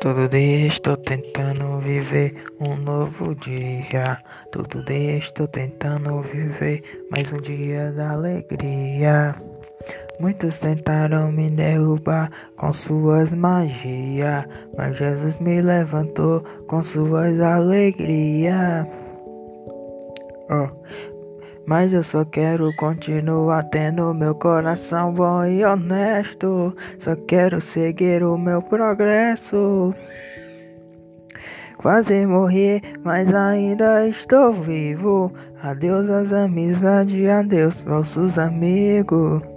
Todo dia estou tentando viver um novo dia. Todo dia estou tentando viver mais um dia da alegria. Muitos tentaram me derrubar com suas magias, mas Jesus me levantou com suas alegrias. Oh. Mas eu só quero continuar tendo meu coração bom e honesto. Só quero seguir o meu progresso. Quase morri, mas ainda estou vivo. Adeus às amizades, adeus, falsos amigos.